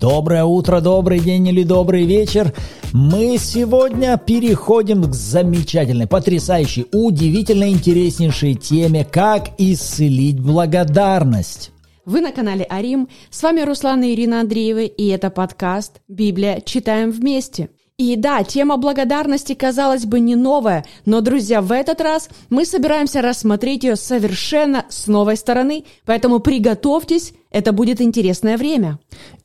Доброе утро, добрый день или добрый вечер. Мы сегодня переходим к замечательной, потрясающей, удивительно интереснейшей теме «Как исцелить благодарность». Вы на канале Арим. С вами Руслан и Ирина Андреевы, и это подкаст «Библия. Читаем вместе». И да, тема благодарности, казалось бы, не новая, но, друзья, в этот раз мы собираемся рассмотреть ее совершенно с новой стороны, поэтому приготовьтесь, это будет интересное время.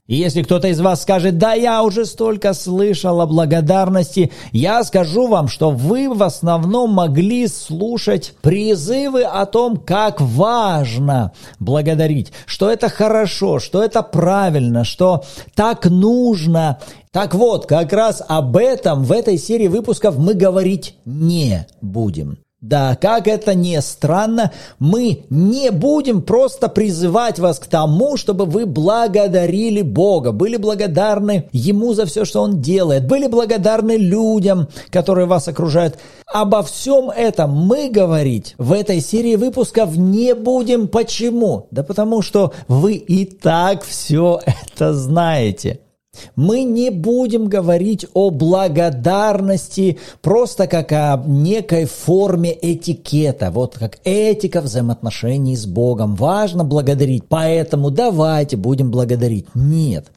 И если кто-то из вас скажет, да я уже столько слышал о благодарности, я скажу вам, что вы в основном могли слушать призывы о том, как важно благодарить, что это хорошо, что это правильно, что так нужно. Так вот, как раз об этом в этой серии выпусков мы говорить не будем. Да, как это не странно, мы не будем просто призывать вас к тому, чтобы вы благодарили Бога, были благодарны Ему за все, что Он делает, были благодарны людям, которые вас окружают. Обо всем этом мы говорить в этой серии выпусков не будем. Почему? Да потому что вы и так все это знаете. Мы не будем говорить о благодарности просто как о некой форме этикета, вот как этика взаимоотношений с Богом. Важно благодарить, поэтому давайте будем благодарить. Нет.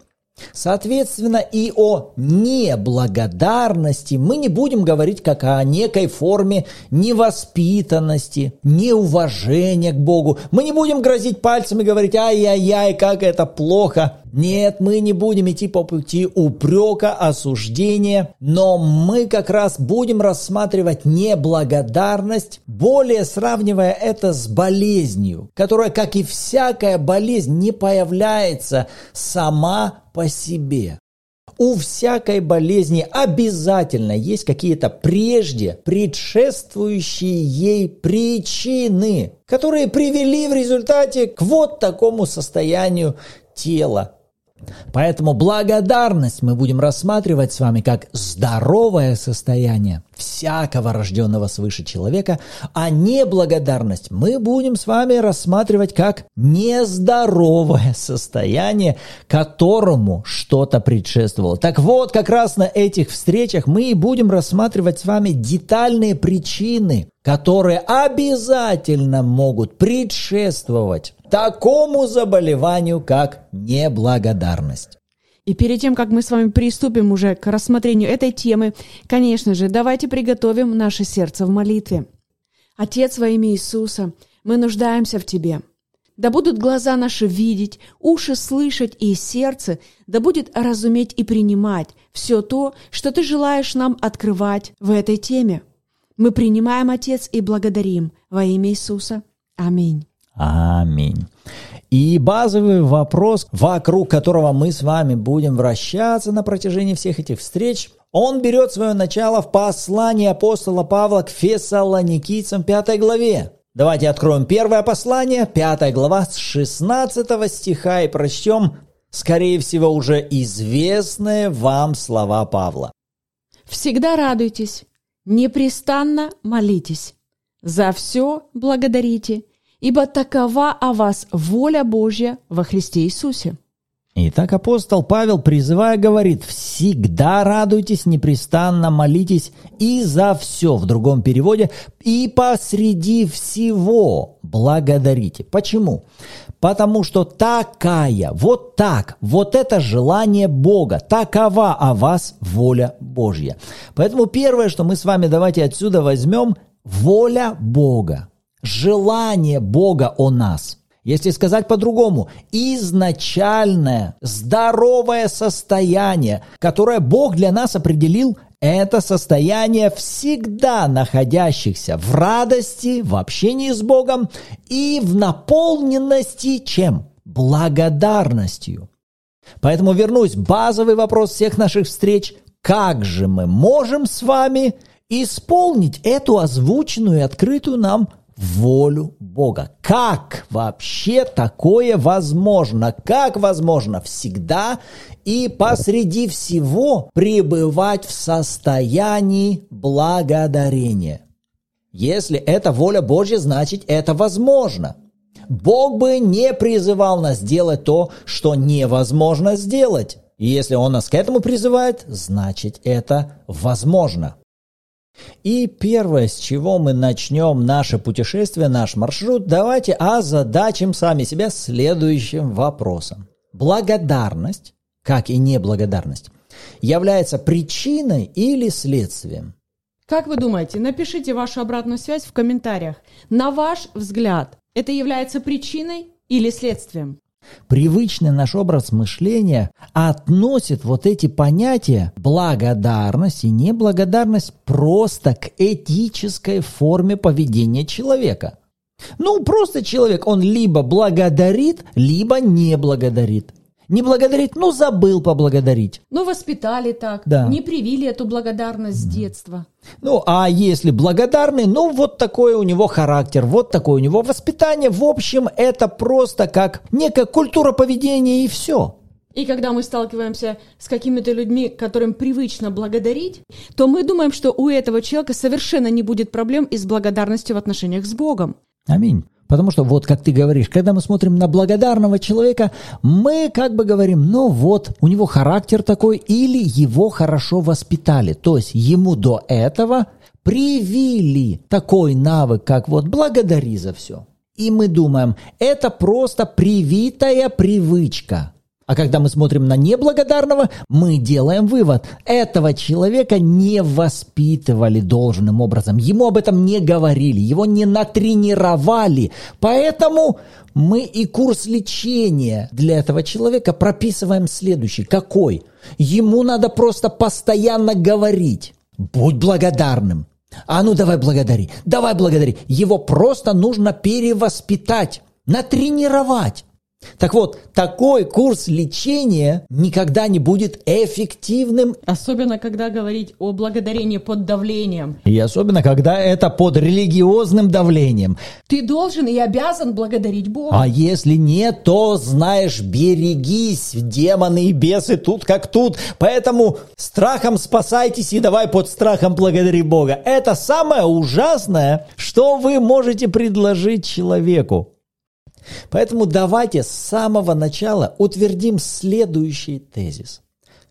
Соответственно, и о неблагодарности мы не будем говорить как о некой форме невоспитанности, неуважения к Богу. Мы не будем грозить пальцами и говорить «ай-яй-яй, как это плохо». Нет, мы не будем идти по пути упрека, осуждения, но мы как раз будем рассматривать неблагодарность, более сравнивая это с болезнью, которая, как и всякая болезнь, не появляется сама по себе. У всякой болезни обязательно есть какие-то прежде предшествующие ей причины, которые привели в результате к вот такому состоянию тела, Поэтому благодарность мы будем рассматривать с вами как здоровое состояние всякого рожденного свыше человека, а неблагодарность мы будем с вами рассматривать как нездоровое состояние, которому что-то предшествовало. Так вот, как раз на этих встречах мы и будем рассматривать с вами детальные причины, которые обязательно могут предшествовать такому заболеванию, как неблагодарность. И перед тем, как мы с вами приступим уже к рассмотрению этой темы, конечно же, давайте приготовим наше сердце в молитве. Отец во имя Иисуса, мы нуждаемся в Тебе. Да будут глаза наши видеть, уши слышать и сердце, да будет разуметь и принимать все то, что Ты желаешь нам открывать в этой теме. Мы принимаем, Отец, и благодарим во имя Иисуса. Аминь. Аминь. И базовый вопрос, вокруг которого мы с вами будем вращаться на протяжении всех этих встреч, он берет свое начало в послании апостола Павла к фессалоникийцам 5 главе. Давайте откроем первое послание, 5 глава с 16 стиха и прочтем, скорее всего, уже известные вам слова Павла. «Всегда радуйтесь, непрестанно молитесь, за все благодарите, ибо такова о вас воля Божья во Христе Иисусе». Итак, апостол Павел, призывая, говорит, «Всегда радуйтесь, непрестанно молитесь и за все» в другом переводе, «и посреди всего благодарите». Почему? Потому что такая, вот так, вот это желание Бога, такова о вас воля Божья. Поэтому первое, что мы с вами давайте отсюда возьмем, воля Бога желание Бога о нас. Если сказать по-другому, изначальное здоровое состояние, которое Бог для нас определил, это состояние всегда находящихся в радости, в общении с Богом и в наполненности чем? Благодарностью. Поэтому вернусь, базовый вопрос всех наших встреч. Как же мы можем с вами исполнить эту озвученную и открытую нам волю Бога. Как вообще такое возможно? Как возможно всегда и посреди всего пребывать в состоянии благодарения? Если это воля Божья, значит это возможно. Бог бы не призывал нас делать то, что невозможно сделать. И если Он нас к этому призывает, значит это возможно. И первое, с чего мы начнем наше путешествие, наш маршрут, давайте озадачим сами себя следующим вопросом. Благодарность, как и неблагодарность, является причиной или следствием? Как вы думаете, напишите вашу обратную связь в комментариях. На ваш взгляд, это является причиной или следствием? Привычный наш образ мышления относит вот эти понятия благодарность и неблагодарность просто к этической форме поведения человека. Ну, просто человек, он либо благодарит, либо не благодарит. Не благодарит, ну забыл поблагодарить. Ну, воспитали так, Да. не привили эту благодарность с детства. Ну, а если благодарный, ну, вот такой у него характер, вот такое у него воспитание. В общем, это просто как некая культура поведения и все. И когда мы сталкиваемся с какими-то людьми, которым привычно благодарить, то мы думаем, что у этого человека совершенно не будет проблем и с благодарностью в отношениях с Богом. Аминь. Потому что вот как ты говоришь, когда мы смотрим на благодарного человека, мы как бы говорим, ну вот, у него характер такой, или его хорошо воспитали. То есть ему до этого привили такой навык, как вот благодари за все. И мы думаем, это просто привитая привычка. А когда мы смотрим на неблагодарного, мы делаем вывод. Этого человека не воспитывали должным образом. Ему об этом не говорили, его не натренировали. Поэтому мы и курс лечения для этого человека прописываем следующий. Какой? Ему надо просто постоянно говорить. Будь благодарным. А ну давай благодари, давай благодари. Его просто нужно перевоспитать, натренировать. Так вот, такой курс лечения никогда не будет эффективным, Особенно, когда говорить о благодарении под давлением. и особенно, когда это под религиозным давлением. Ты должен и обязан благодарить Бога. А если нет, то, знаешь, берегись, демоны и бесы тут как тут. Поэтому страхом спасайтесь и давай под страхом благодари Бога. Это самое ужасное, что вы можете предложить человеку. Поэтому давайте с самого начала утвердим следующий тезис.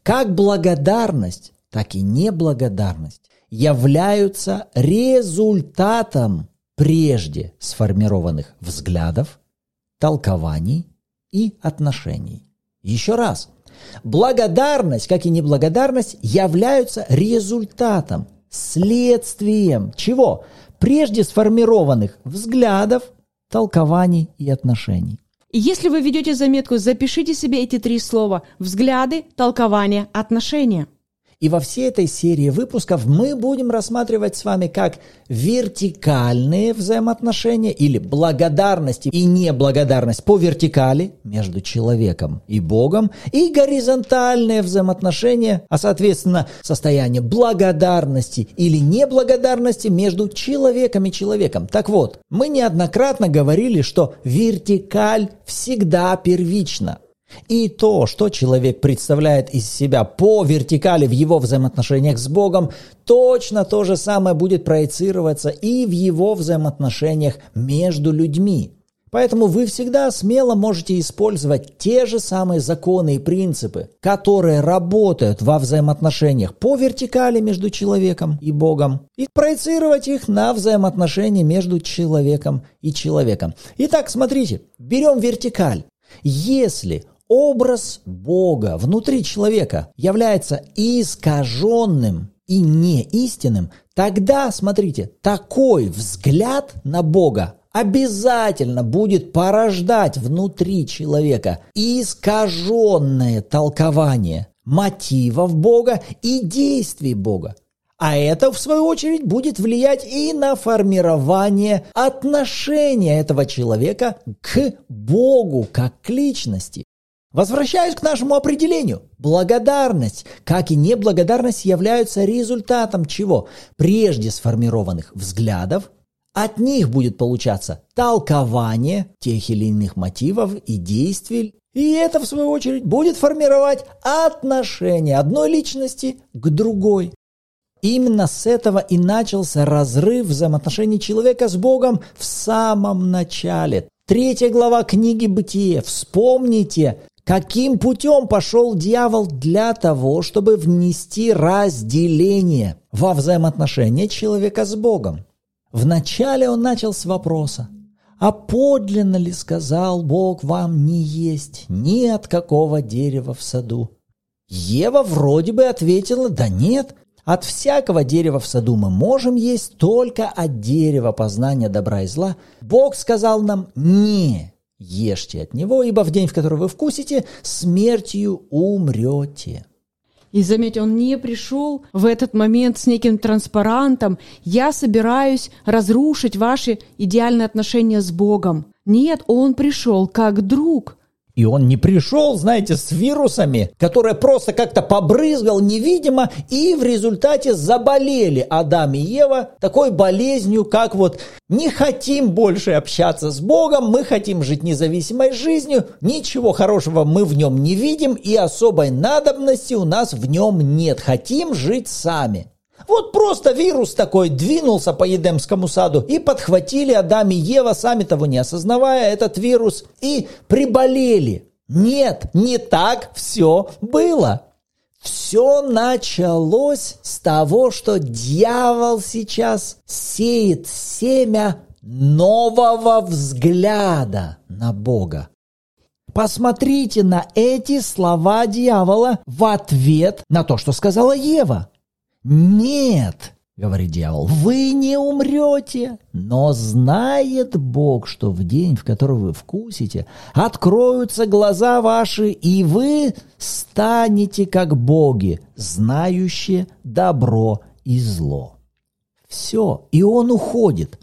Как благодарность, так и неблагодарность являются результатом прежде сформированных взглядов, толкований и отношений. Еще раз. Благодарность, как и неблагодарность, являются результатом, следствием чего? Прежде сформированных взглядов, толкований и отношений. И если вы ведете заметку, запишите себе эти три слова – взгляды, толкования, отношения. И во всей этой серии выпусков мы будем рассматривать с вами как вертикальные взаимоотношения или благодарность и неблагодарность по вертикали между человеком и Богом, и горизонтальные взаимоотношения, а соответственно состояние благодарности или неблагодарности между человеком и человеком. Так вот, мы неоднократно говорили, что вертикаль всегда первична. И то, что человек представляет из себя по вертикали в его взаимоотношениях с Богом, точно то же самое будет проецироваться и в его взаимоотношениях между людьми. Поэтому вы всегда смело можете использовать те же самые законы и принципы, которые работают во взаимоотношениях по вертикали между человеком и Богом, и проецировать их на взаимоотношения между человеком и человеком. Итак, смотрите, берем вертикаль. Если образ Бога внутри человека является искаженным и неистинным, тогда, смотрите, такой взгляд на Бога обязательно будет порождать внутри человека искаженное толкование мотивов Бога и действий Бога. А это, в свою очередь, будет влиять и на формирование отношения этого человека к Богу как к личности. Возвращаюсь к нашему определению. Благодарность, как и неблагодарность, являются результатом чего? Прежде сформированных взглядов, от них будет получаться толкование тех или иных мотивов и действий, и это, в свою очередь, будет формировать отношение одной личности к другой. Именно с этого и начался разрыв взаимоотношений человека с Богом в самом начале. Третья глава книги «Бытие». Вспомните, Каким путем пошел дьявол для того, чтобы внести разделение во взаимоотношения человека с Богом? Вначале он начал с вопроса, а подлинно ли сказал Бог вам не есть ни от какого дерева в саду? Ева вроде бы ответила, да нет, от всякого дерева в саду мы можем есть, только от дерева познания добра и зла. Бог сказал нам, не ешьте от него, ибо в день, в который вы вкусите, смертью умрете. И заметь, он не пришел в этот момент с неким транспарантом «Я собираюсь разрушить ваши идеальные отношения с Богом». Нет, он пришел как друг – и он не пришел, знаете, с вирусами, которые просто как-то побрызгал невидимо, и в результате заболели Адам и Ева такой болезнью, как вот не хотим больше общаться с Богом, мы хотим жить независимой жизнью, ничего хорошего мы в нем не видим, и особой надобности у нас в нем нет, хотим жить сами. Вот просто вирус такой двинулся по Едемскому саду и подхватили Адам и Ева, сами того не осознавая, этот вирус и приболели. Нет, не так все было. Все началось с того, что дьявол сейчас сеет семя нового взгляда на Бога. Посмотрите на эти слова дьявола в ответ на то, что сказала Ева. «Нет!» — говорит дьявол, «вы не умрете, но знает Бог, что в день, в который вы вкусите, откроются глаза ваши, и вы станете как боги, знающие добро и зло». Все, и он уходит.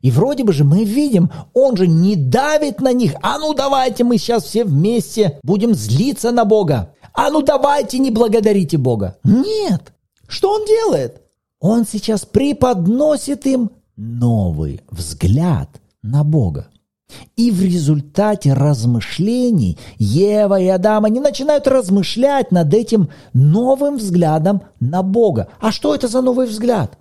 И вроде бы же мы видим, он же не давит на них. А ну давайте мы сейчас все вместе будем злиться на Бога. А ну давайте не благодарите Бога. Нет, что он делает? Он сейчас преподносит им новый взгляд на Бога. И в результате размышлений Ева и Адам, они начинают размышлять над этим новым взглядом на Бога. А что это за новый взгляд?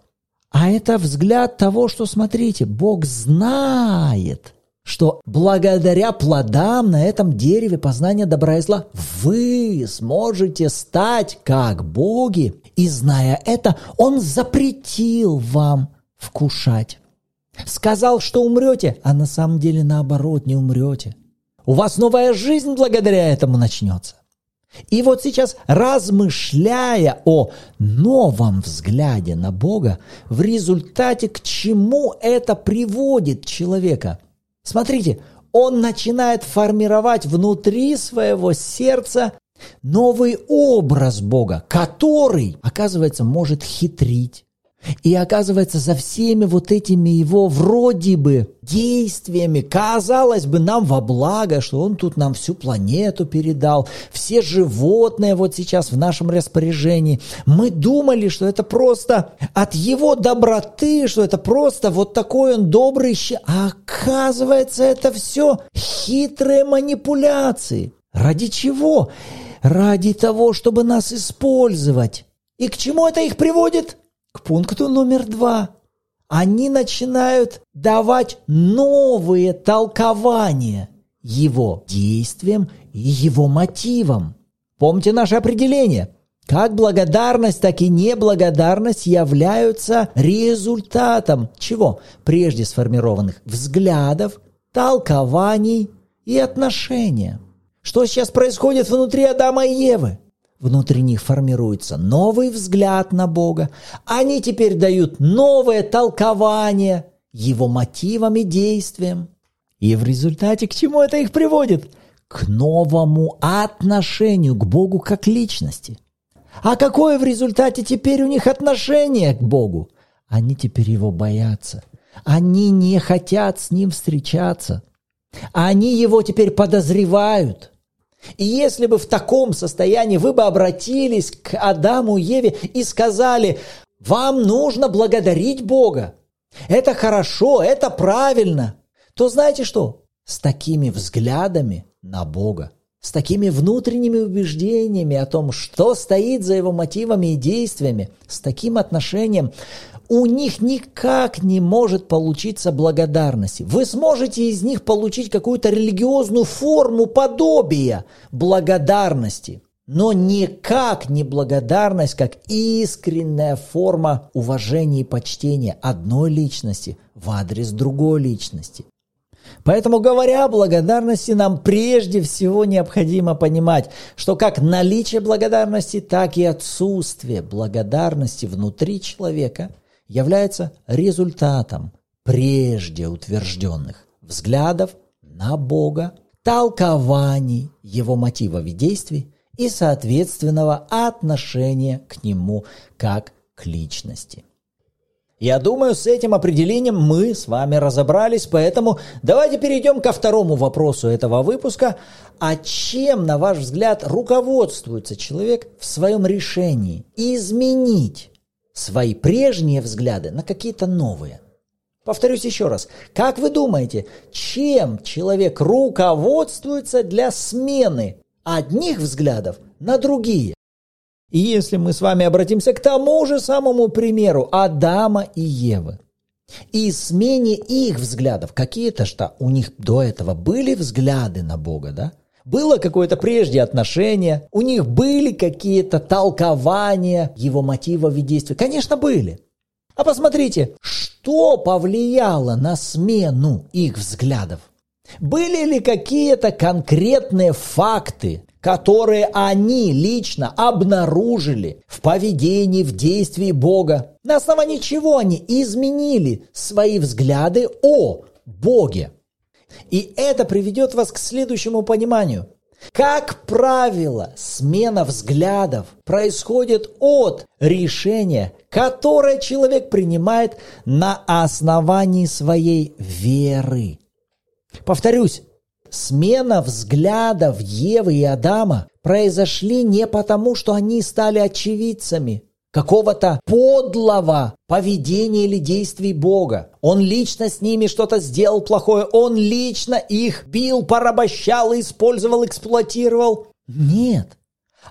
А это взгляд того, что, смотрите, Бог знает, что благодаря плодам на этом дереве познания добра и зла вы сможете стать как боги. И зная это, Он запретил вам вкушать. Сказал, что умрете, а на самом деле наоборот не умрете. У вас новая жизнь благодаря этому начнется. И вот сейчас, размышляя о новом взгляде на Бога, в результате к чему это приводит человека – Смотрите, он начинает формировать внутри своего сердца новый образ Бога, который, оказывается, может хитрить, и оказывается, за всеми вот этими его вроде бы действиями, казалось бы, нам во благо, что он тут нам всю планету передал, все животные вот сейчас в нашем распоряжении. Мы думали, что это просто от его доброты, что это просто вот такой он добрый, а оказывается, это все хитрые манипуляции. Ради чего? Ради того, чтобы нас использовать. И к чему это их приводит? К пункту номер два. Они начинают давать новые толкования его действиям и его мотивам. Помните наше определение. Как благодарность, так и неблагодарность являются результатом чего? Прежде сформированных взглядов, толкований и отношения. Что сейчас происходит внутри Адама и Евы? Внутри них формируется новый взгляд на Бога. Они теперь дают новое толкование его мотивам и действиям. И в результате к чему это их приводит? К новому отношению к Богу как личности. А какое в результате теперь у них отношение к Богу? Они теперь его боятся. Они не хотят с ним встречаться. Они его теперь подозревают – и если бы в таком состоянии вы бы обратились к Адаму и Еве и сказали, вам нужно благодарить Бога, это хорошо, это правильно, то знаете что? С такими взглядами на Бога, с такими внутренними убеждениями о том, что стоит за его мотивами и действиями, с таким отношением, у них никак не может получиться благодарности. Вы сможете из них получить какую-то религиозную форму подобия благодарности, но никак не благодарность как искренняя форма уважения и почтения одной личности в адрес другой личности. Поэтому, говоря о благодарности, нам прежде всего необходимо понимать, что как наличие благодарности, так и отсутствие благодарности внутри человека является результатом прежде утвержденных взглядов на Бога, толкований Его мотивов и действий и соответственного отношения к Нему как к личности. Я думаю, с этим определением мы с вами разобрались, поэтому давайте перейдем ко второму вопросу этого выпуска. А чем, на ваш взгляд, руководствуется человек в своем решении изменить свои прежние взгляды на какие-то новые? Повторюсь еще раз. Как вы думаете, чем человек руководствуется для смены одних взглядов на другие? И если мы с вами обратимся к тому же самому примеру Адама и Евы, и смене их взглядов, какие-то что у них до этого были взгляды на Бога, да? Было какое-то прежде отношение, у них были какие-то толкования его мотивов и действий. Конечно, были. А посмотрите, что повлияло на смену их взглядов? Были ли какие-то конкретные факты, которые они лично обнаружили в поведении, в действии Бога, на основании чего они изменили свои взгляды о Боге. И это приведет вас к следующему пониманию. Как правило, смена взглядов происходит от решения, которое человек принимает на основании своей веры. Повторюсь, смена взглядов Евы и Адама произошли не потому, что они стали очевидцами какого-то подлого поведения или действий Бога. Он лично с ними что-то сделал плохое, он лично их бил, порабощал, использовал, эксплуатировал. Нет,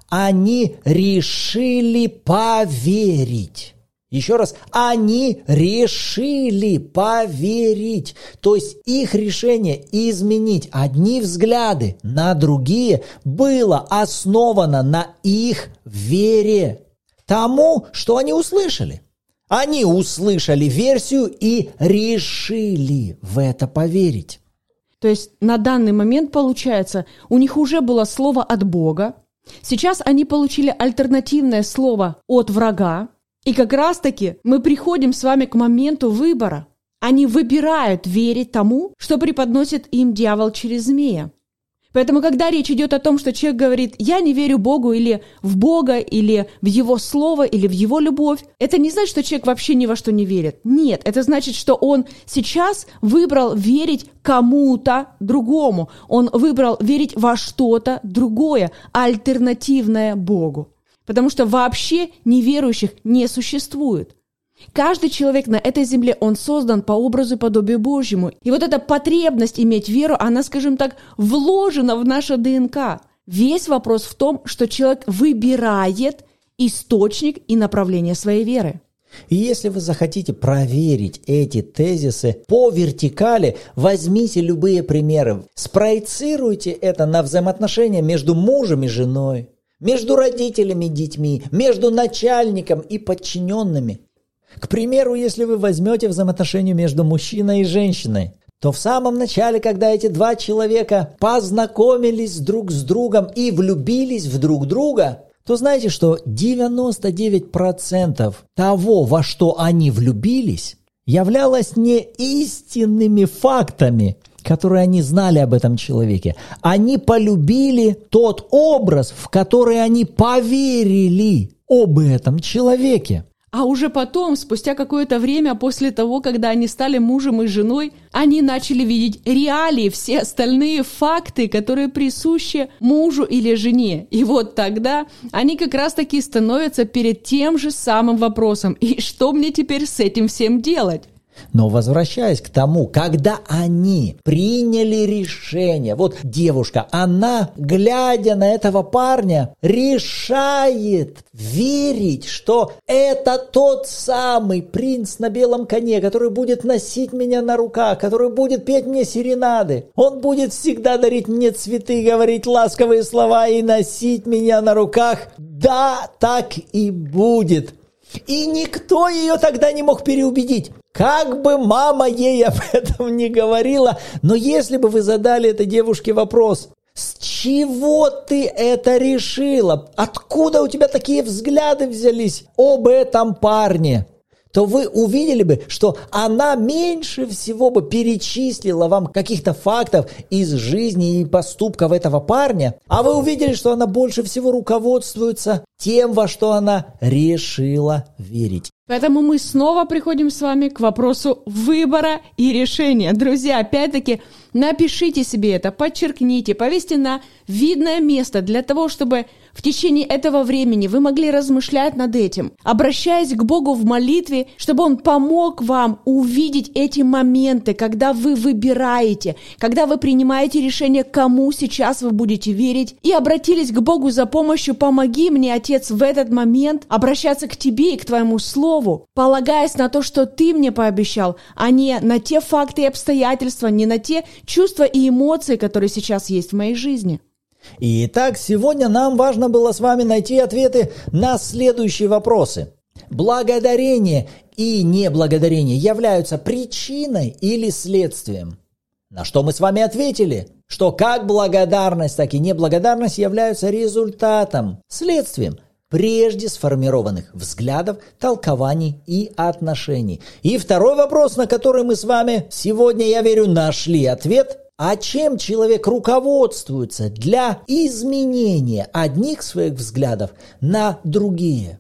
они решили поверить еще раз, они решили поверить. То есть их решение изменить одни взгляды на другие было основано на их вере тому, что они услышали. Они услышали версию и решили в это поверить. То есть на данный момент, получается, у них уже было слово от Бога, сейчас они получили альтернативное слово от врага, и как раз-таки мы приходим с вами к моменту выбора. Они выбирают верить тому, что преподносит им дьявол через змея. Поэтому, когда речь идет о том, что человек говорит, я не верю Богу или в Бога, или в Его Слово, или в Его любовь, это не значит, что человек вообще ни во что не верит. Нет, это значит, что он сейчас выбрал верить кому-то другому. Он выбрал верить во что-то другое, альтернативное Богу потому что вообще неверующих не существует. Каждый человек на этой земле, он создан по образу и подобию Божьему. И вот эта потребность иметь веру, она, скажем так, вложена в наше ДНК. Весь вопрос в том, что человек выбирает источник и направление своей веры. И если вы захотите проверить эти тезисы по вертикали, возьмите любые примеры, спроецируйте это на взаимоотношения между мужем и женой, между родителями и детьми, между начальником и подчиненными. К примеру, если вы возьмете взаимоотношения между мужчиной и женщиной, то в самом начале, когда эти два человека познакомились друг с другом и влюбились в друг друга, то знаете, что 99% того, во что они влюбились, являлось не истинными фактами, которые они знали об этом человеке. Они полюбили тот образ, в который они поверили об этом человеке. А уже потом, спустя какое-то время после того, когда они стали мужем и женой, они начали видеть реалии, все остальные факты, которые присущи мужу или жене. И вот тогда они как раз-таки становятся перед тем же самым вопросом. И что мне теперь с этим всем делать? Но возвращаясь к тому, когда они приняли решение, вот девушка, она, глядя на этого парня, решает верить, что это тот самый принц на белом коне, который будет носить меня на руках, который будет петь мне серенады. Он будет всегда дарить мне цветы, говорить ласковые слова и носить меня на руках. Да, так и будет. И никто ее тогда не мог переубедить. Как бы мама ей об этом не говорила, но если бы вы задали этой девушке вопрос, с чего ты это решила? Откуда у тебя такие взгляды взялись об этом парне? то вы увидели бы, что она меньше всего бы перечислила вам каких-то фактов из жизни и поступков этого парня, а вы увидели, что она больше всего руководствуется тем, во что она решила верить. Поэтому мы снова приходим с вами к вопросу выбора и решения. Друзья, опять-таки, напишите себе это, подчеркните, повесьте на видное место для того, чтобы в течение этого времени вы могли размышлять над этим, обращаясь к Богу в молитве, чтобы Он помог вам увидеть эти моменты, когда вы выбираете, когда вы принимаете решение, кому сейчас вы будете верить, и обратились к Богу за помощью «Помоги мне, Отец, в этот момент обращаться к Тебе и к Твоему Слову, полагаясь на то, что Ты мне пообещал, а не на те факты и обстоятельства, не на те чувства и эмоции, которые сейчас есть в моей жизни». Итак, сегодня нам важно было с вами найти ответы на следующие вопросы. Благодарение и неблагодарение являются причиной или следствием? На что мы с вами ответили, что как благодарность, так и неблагодарность являются результатом, следствием прежде сформированных взглядов, толкований и отношений. И второй вопрос, на который мы с вами сегодня, я верю, нашли ответ – а чем человек руководствуется для изменения одних своих взглядов на другие?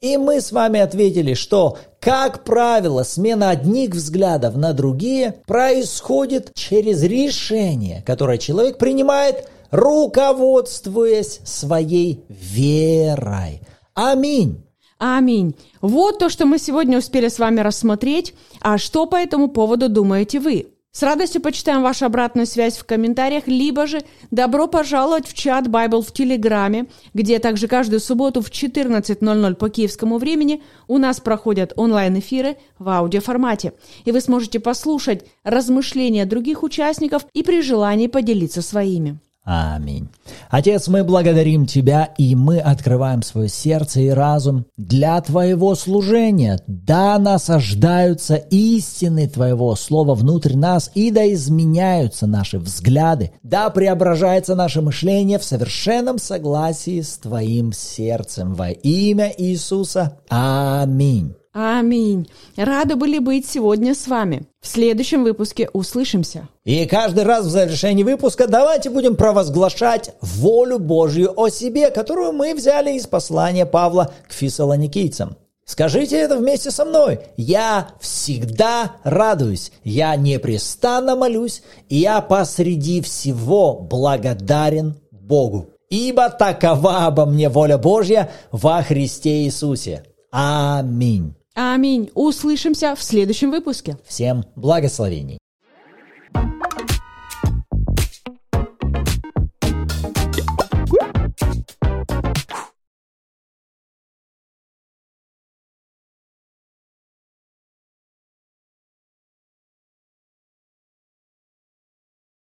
И мы с вами ответили, что, как правило, смена одних взглядов на другие происходит через решение, которое человек принимает, руководствуясь своей верой. Аминь. Аминь. Вот то, что мы сегодня успели с вами рассмотреть. А что по этому поводу думаете вы? С радостью почитаем вашу обратную связь в комментариях, либо же добро пожаловать в чат Bible в Телеграме, где также каждую субботу в 14.00 по киевскому времени у нас проходят онлайн-эфиры в аудиоформате. И вы сможете послушать размышления других участников и при желании поделиться своими. Аминь. Отец, мы благодарим Тебя, и мы открываем свое сердце и разум для Твоего служения. Да насаждаются истины Твоего Слова внутрь нас, и да изменяются наши взгляды, да преображается наше мышление в совершенном согласии с Твоим сердцем. Во имя Иисуса. Аминь. Аминь. Рады были быть сегодня с вами. В следующем выпуске услышимся. И каждый раз в завершении выпуска давайте будем провозглашать волю Божью о себе, которую мы взяли из послания Павла к фессалоникийцам. Скажите это вместе со мной. Я всегда радуюсь, я непрестанно молюсь, и я посреди всего благодарен Богу. Ибо такова обо мне воля Божья во Христе Иисусе. Аминь. Аминь. Услышимся в следующем выпуске. Всем благословений.